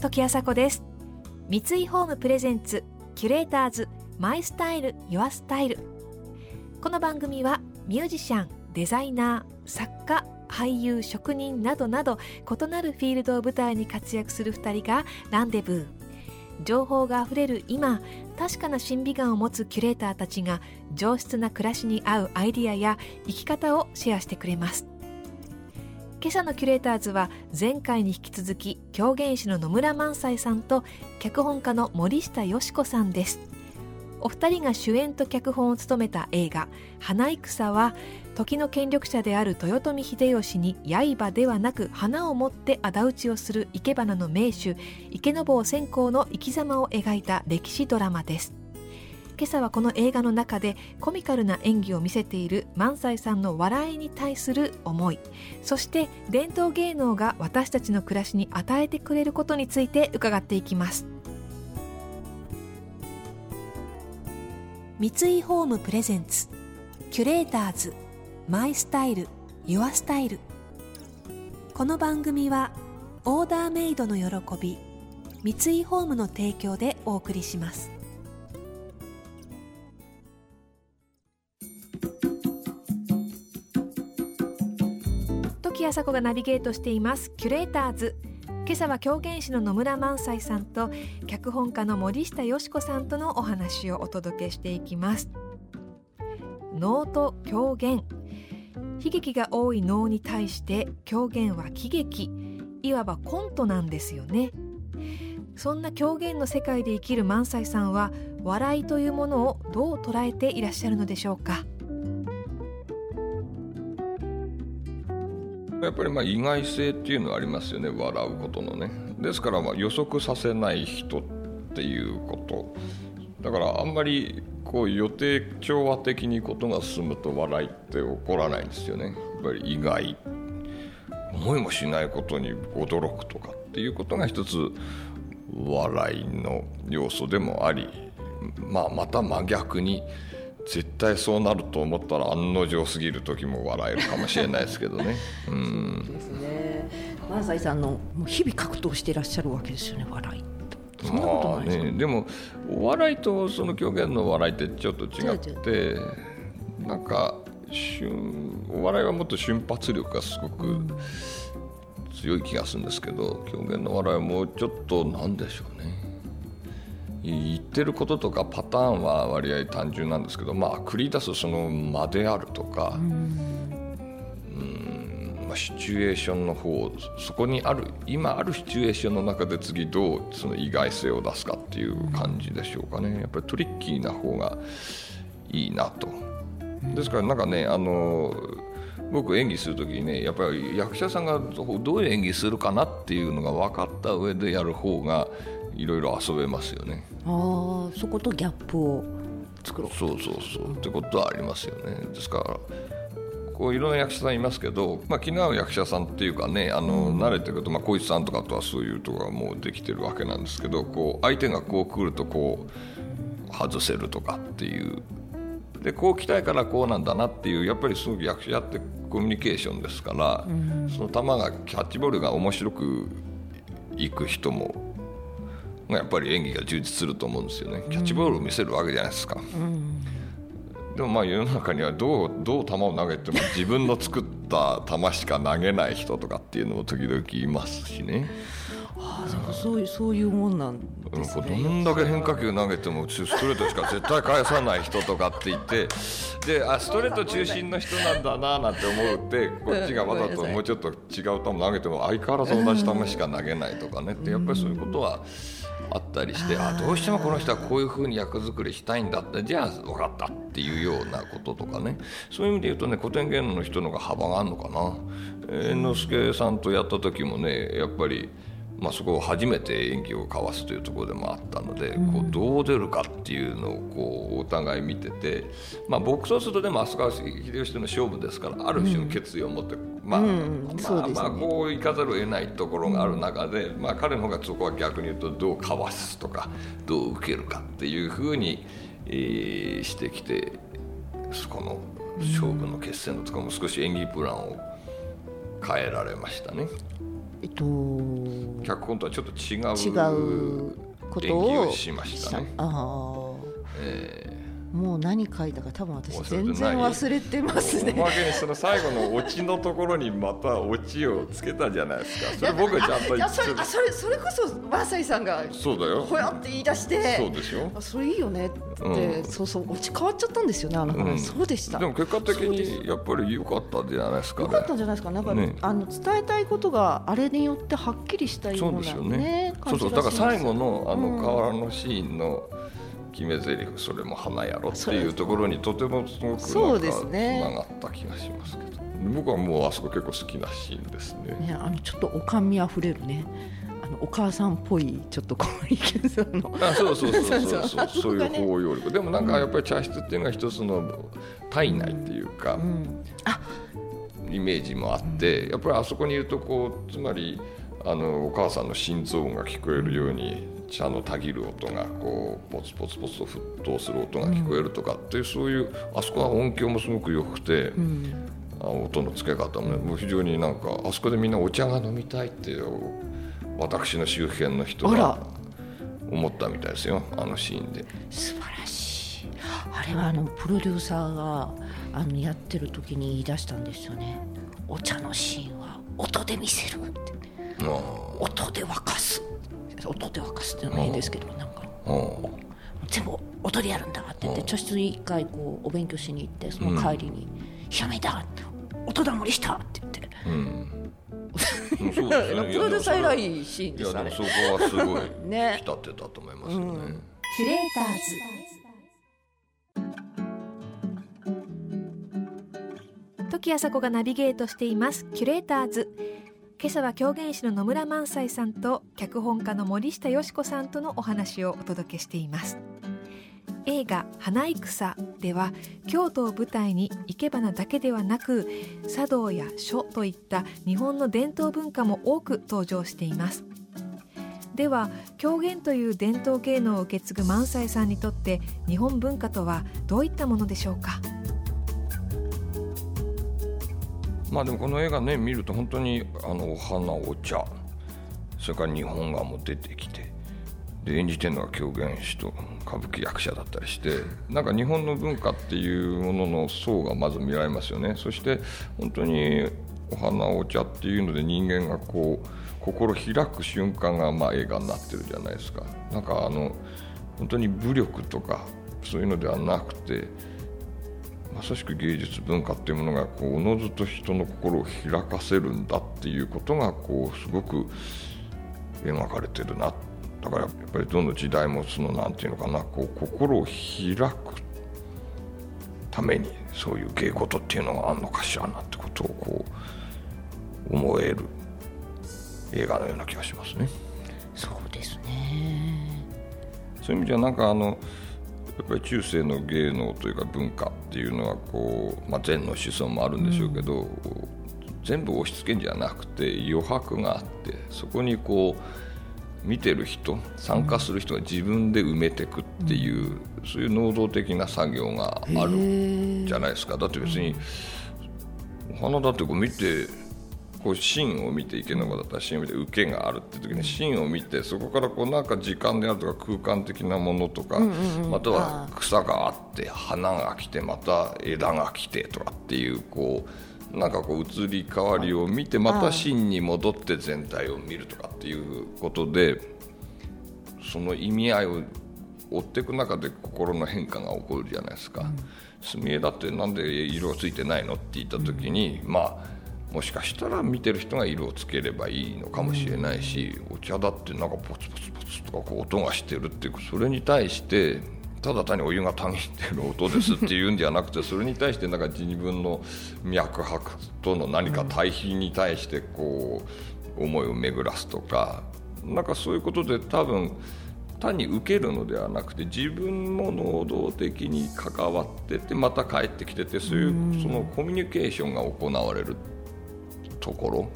時あさこです。三井ホームプレゼンツキュレーターズマイスタイルユアスタイル。この番組はミュージシャンデザイナー作家俳優職人などなど異なるフィールドを舞台に活躍する2人がランデブー。情報があふれる今確かな審美眼を持つキュレーターたちが上質な暮らしに合うアイディアや生き方をシェアしてくれます。今朝のキュレーターズは前回に引き続き狂言師の野村萬斎さんと脚本家の森下よし子さんです。お二人が主演と脚本を務めた映画「花戦」は時の権力者である豊臣秀吉に刃ではなく花を持って仇討ちをする生け花の名手池坊専攻の生き様を描いた歴史ドラマです。今朝はこの映画の中でコミカルな演技を見せている萬斎さんの笑いに対する思いそして伝統芸能が私たちの暮らしに与えてくれることについて伺っていきます。三井ホームプレゼンツキュレーターズマイスタイルユアスタイル。この番組はオーダーメイドの喜び三井ホームの提供でお送りします。あさこがナビゲートしています。キュレーターズ。今朝は狂言師の野村萬斎さんと脚本家の森下よし子さんとのお話をお届けしていきます。能と狂言。悲劇が多い能に対して狂言は喜劇。いわばコントなんですよね。そんな狂言の世界で生きる萬斎さんは笑いというものをどう捉えていらっしゃるのでしょうか。やっぱりまあ意外性っていうのはありますよね。笑うことのね。ですからまあ予測させない人っていうこと。だからあんまりこう予定調和的にことが進むと笑いって起こらないんですよね。やっぱり意外。思いもしないことに驚くとかっていうことが一つ笑いの要素でもあり、まあ、また真逆に絶対そうなると思ったら案の定すぎる時も笑えるかもしれないですけどね。うん、そうですね。萬斎さんのもう日々格闘していらっしゃるわけですよね笑い。そんなことないですか、ね、でもお笑いとその狂言の笑いってちょっと違ってなんかお笑いはもっと瞬発力がすごく強い気がするんですけど狂言の笑いはもうちょっとなんでしょうね言ってることとかパターンは割合単純なんですけどまあ繰り出すその間であるとかうん。まあ、シチュエーションの方そこにある今あるシチュエーションの中で次どうその意外性を出すかっていう感じでしょうかね。やっぱりトリッキーな方がいいなと。ですからなんかねあの僕演技する時にねやっぱり役者さんがどういう演技するかなっていうのが分かった上でやる方がいろいろ遊べますよね。あそことギャップを作ろうそうそうそうってことはありますよね。ですからこういろんな役者さんいますけど、まあ、気の合う役者さんっていうかねあの、慣れてくると、まあ、小石さんとかとはそういうところがもうできてるわけなんですけどこう相手がこう来るとこう外せるとかっていうでこう来たいからこうなんだなっていうやっぱりすごく役者ってコミュニケーションですから、うん、その球がキャッチボールが面白くいく人もやっぱり演技が充実すると思うんですよね。キャッチボールを見せるわけじゃないですか、うん、でもまあ世の中にはどうどう球を投げても自分の作った球しか投げない人とかっていうのも時々いますしね。ああそういうそういうもんなんですね。どんだけ変化球投げてもストレートしか絶対返さない人とかって言ってであストレート中心の人なんだななんて思うってこっちがわざともうちょっと違う球投げても相変わらず同じ球しか投げないとかねってやっぱりそういうことは。あったりしてあどうしてもこの人はこういうふうに役作りしたいんだってじゃあ分かったっていうようなこととかねそういう意味で言うとね古典芸能の人の方が幅があるのかな猿之助さんとやった時もねやっぱり。まあ、そこを初めて演技を交わすというところでもあったので、こうどう出るかっていうのをこうお互い見てて、まあ、僕とするとでも飛鳥秀吉との勝負ですからある種の決意を持って、まあ、まあまあこういかざるを得ないところがある中で、まあ、彼の方がそこは逆に言うとどうかわすとかどう受けるかっていうふうに、えー、してきてそこの勝負の決戦のところも少し演技プランを変えられましたねえっと脚本とはちょっと違う違うことををしましたね。ああえもう何書いたか多分私全然忘れてますね。おまけにその最後のオチのところにまたオチをつけたじゃないですか。それ僕ちゃんと言ってるそれあそれそれこそマーサイさんがそうだよ。ほやって言い出してそうでしょ。あそれいいよねって、うん。そうそうオチ変わっちゃったんですよねあの話、うん。そうでした。でも結果的にやっぱり良かったんじゃないですかね。よかったんじゃないですか。なんか、ね。あの伝えたいことがあれによってはっきりしたよそううなですよねねそうそう。だから最後のあうん。の河原のシーンの決め台詞それも花やろっていうところにとてもすごくそうなんかつながった気がしますけど。僕はもうあそこ結構好きなシーンですね。ねあのちょっとおかみあふれるね。あのお母さんっぽいちょっとこう池さんのあそうそうそうそうそう。そうそう。いう包容力でもなんかやっぱり茶室っていうのは一つの体内っていうか、うん。あ。イメージもあってやっぱりあそこにいるとこうつまりあのお母さんの心臓音が聞こえるように茶のたぎる音がこうポツポツポツと沸騰する音が聞こえるとかっていうそういうあそこは音響もすごく良くて、あ音の付け方もねもう非常になんかあそこでみんなお茶が飲みたいっていう私の周辺の人が思ったみたいですよあのシーンで。素晴らしい。あれはあのプロデューサーがあのやってる時に言い出したんですよね。お茶のシーンは音で見せるって。あ音で沸かす。音で沸かすっていうのもいいですけどなんか。全部音でやるんだって言って茶室に一回こうお勉強しに行ってその帰りに「ひらめいた音だもりした!」って言って。うん、そうですね。プロデューサー偉いいシーンいですあれやでもそこはすごいね浸ってたと思いますよね。キュレーターズ。時あさこがナビゲートしています。キュレーターズ今朝は狂言師の野村萬斎さんと脚本家の森下よし子さんとのお話をお届けしています。映画花戦では京都を舞台に生け花だけではなく茶道や書といった日本の伝統文化も多く登場しています。では狂言という伝統芸能を受け継ぐ萬斎さんにとって日本文化とはどういったものでしょうか？まあでもこの映画ね見ると本当にあのお花お茶それから日本画も出てきてで演じてるのは狂言師と歌舞伎役者だったりしてなんか日本の文化っていうものの層がまず見られますよね。そして本当にお花お茶っていうので人間がこう心開く瞬間がまあ映画になってるじゃないですか。なんかあの本当に武力とかそういうのではなくてまさしく芸術文化っていうものがこうおのずと人の心を開かせるんだっていうことがこうすごく描かれてるなだからやっぱりどの時代もそのなんていうのかなこう心を開くためにそういう芸事っていうのがあるのかしらなってことをこう思える映画のような気がしますね。そうですねそういう意味ではなんかあのやっぱり中世の芸能というか文化っていうのはこう、まあ、禅の思想もあるんでしょうけど、全部押し付けんじゃなくて余白があってそこにこう見てる人参加する人が自分で埋めていくっていう、そういう能動的な作業があるじゃないですか。だって別にお花だってこう見てこう芯を見て池の子だったら芯を見て受けがあるって時に芯を見てそこからこうなんか時間であるとか空間的なものとか、または草があって花が来てまた枝が来てとかっていうこうなんかこう移り変わりを見てまた芯に戻って全体を見るとかっていうことでその意味合いを追っていく中で心の変化が起こるじゃないですか。墨絵だってなんで色がついてないのって言った時に、まあもしかしたら見てる人が色をつければいいのかもしれないし、お茶だってなんかポツポツポツとかこう音がしてるっていうそれに対してただ単にお湯がたぎってる音ですっていうんじゃなくてそれに対してなんか自分の脈拍との何か対比に対してこう思いを巡らすとかなんかそういうことで多分単に受けるのではなくて自分も能動的に関わっててまた帰ってきててそういうそのコミュニケーションが行われる。ところ。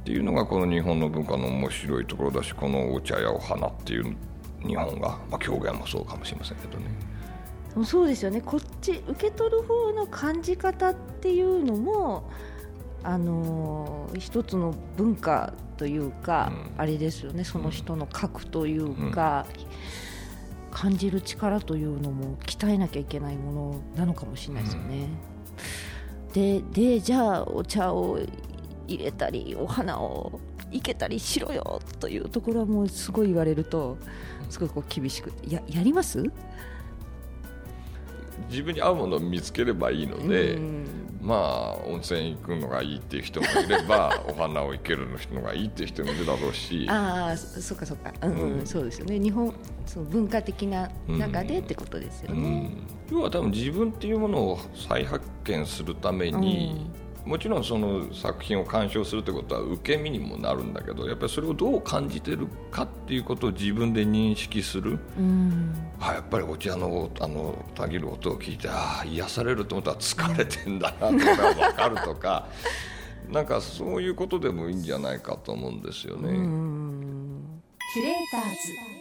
っていうのがこの日本の文化の面白いところだしこのお茶やお花っていう日本が、まあ、狂言もそうかもしれませんけどね。そうですよね。こっち受け取る方の感じ方っていうのもあの一つの文化というか、うん。あれですよね。その人の核というか、感じる力というのも鍛えなきゃいけないものなのかもしれないですよね。ででじゃあお茶を入れたりお花を生けたりしろよというところはもうすごい言われるとすごいこう厳しくややります？自分に合うものを見つければいいので、うん。まあ温泉行くのがいいっていう人もいれば お花を生けるのがいいっていう人もいるだろうし。ああそそっかそっか、うんうん。うんそうですよね。日本その文化的な中でってことですようね。ん、要は多分自分っていうものを再発見するために、もちろんその作品を鑑賞するってことは受け身にもなるんだけどやっぱりそれをどう感じてるかっていうことを自分で認識する、うん。あやっぱりお茶のあのたぎる音を聞いてああ癒されると思ったら疲れてんだなとか分かるとか なんかそういうことでもいいんじゃないかと思うんですよね。うん。キュレーターズ。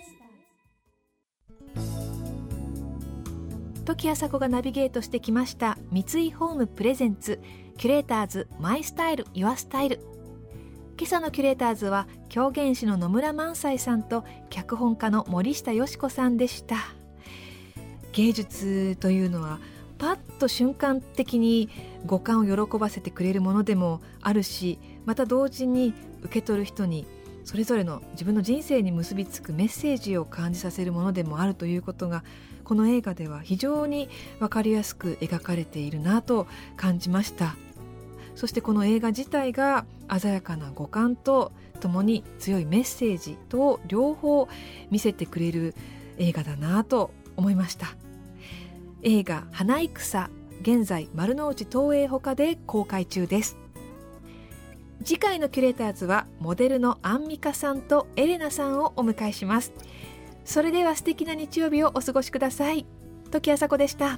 時あさこがナビゲートしてきました三井ホームプレゼンツキュレーターズマイスタイルユアスタイル今朝のキュレーターズは狂言師の野村萬斎さんと脚本家の森下よし子さんでした。芸術というのはパッと瞬間的に五感を喜ばせてくれるものでもあるしまた同時に受け取る人にそれぞれの自分の人生に結びつくメッセージを感じさせるものでもあるということがこの映画では非常に分かりやすく描かれているなと感じました。そしてこの映画自体が鮮やかな五感とともに強いメッセージと両方見せてくれる映画だなと思いました。映画「花戦」現在丸の内東映ほかで公開中です。次回のキュレーターズはモデルのアンミカさんとエレナさんをお迎えします。それでは素敵な日曜日をお過ごしください。時あさこでした。